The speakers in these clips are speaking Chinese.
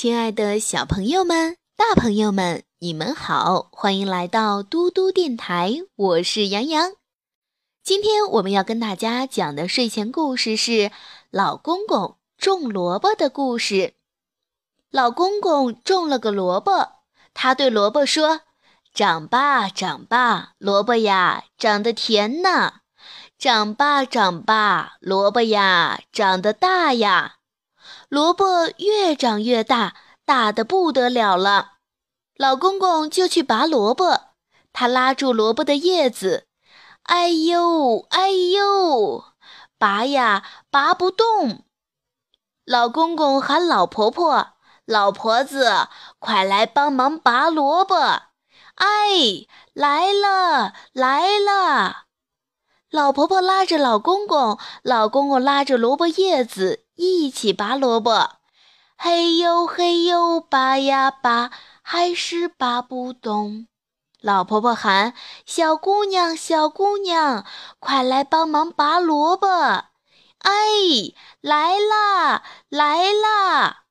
亲爱的小朋友们、大朋友们，你们好，欢迎来到嘟嘟电台，我是杨洋。今天我们要跟大家讲的睡前故事是老公公种萝卜的故事。老公公种了个萝卜，他对萝卜说：“长吧，长吧，萝卜呀，长得甜呐！长吧，长吧，萝卜呀，长得大呀！”萝卜越长越大，大的不得了了。老公公就去拔萝卜，他拉住萝卜的叶子，哎呦哎呦，拔呀拔不动。老公公喊老婆婆：“老婆子，快来帮忙拔萝卜！”哎，来了来了。老婆婆拉着老公公，老公公拉着萝卜叶子。一起拔萝卜，嘿呦嘿呦，拔呀拔，还是拔不动。老婆婆喊：“小姑娘，小姑娘，快来帮忙拔萝卜！”哎，来啦，来啦！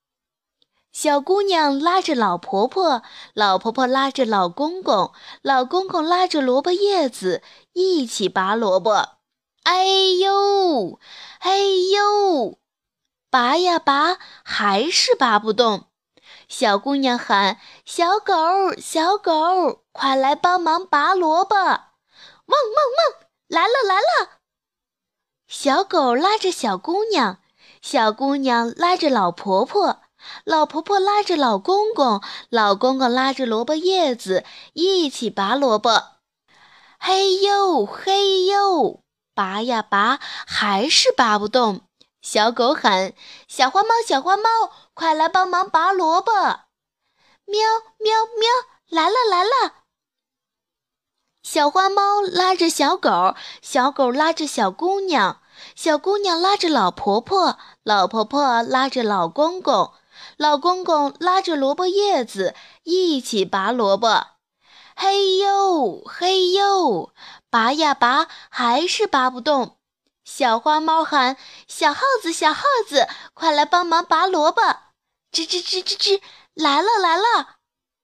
小姑娘拉着老婆婆，老婆婆拉着老公公，老公公拉着萝卜叶子，一起拔萝卜。哎呦，哎呦！拔呀拔，还是拔不动。小姑娘喊：“小狗，小狗，快来帮忙拔萝卜！”汪汪汪，来了来了！小狗拉着小姑娘，小姑娘拉着老婆婆，老婆婆拉着老公公，老公公拉着萝卜叶子，一起拔萝卜。嘿呦嘿呦，拔呀拔，还是拔不动。小狗喊：“小花猫，小花猫，快来帮忙拔萝卜！”喵喵喵，来了来了！小花猫拉着小狗，小狗拉着小姑娘，小姑娘拉着老婆婆，老婆婆拉着老公公，老公公拉着萝卜叶子，一起拔萝卜。嘿呦嘿呦，拔呀拔，还是拔不动。小花猫喊：“小耗子，小耗子，快来帮忙拔萝卜！”吱吱吱吱吱，来了来了！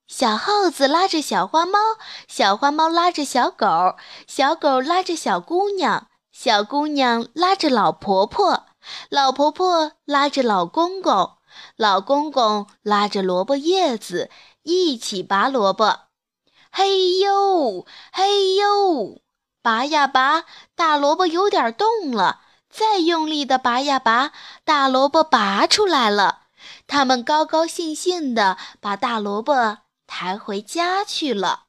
小耗子拉着小花猫，小花猫拉着小狗，小狗拉着小姑娘，小姑娘拉着老婆婆，老婆婆拉着老公公，老公公拉着萝卜叶子，一起拔萝卜。嘿呦，嘿呦！拔呀拔，大萝卜有点动了。再用力的拔呀拔，大萝卜拔出来了。他们高高兴兴的把大萝卜抬回家去了。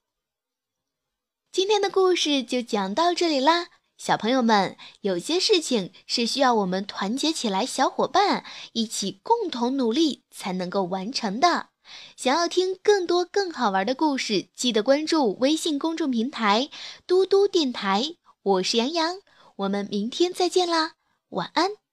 今天的故事就讲到这里啦，小朋友们，有些事情是需要我们团结起来，小伙伴一起共同努力才能够完成的。想要听更多更好玩的故事，记得关注微信公众平台“嘟嘟电台”。我是杨洋，我们明天再见啦，晚安。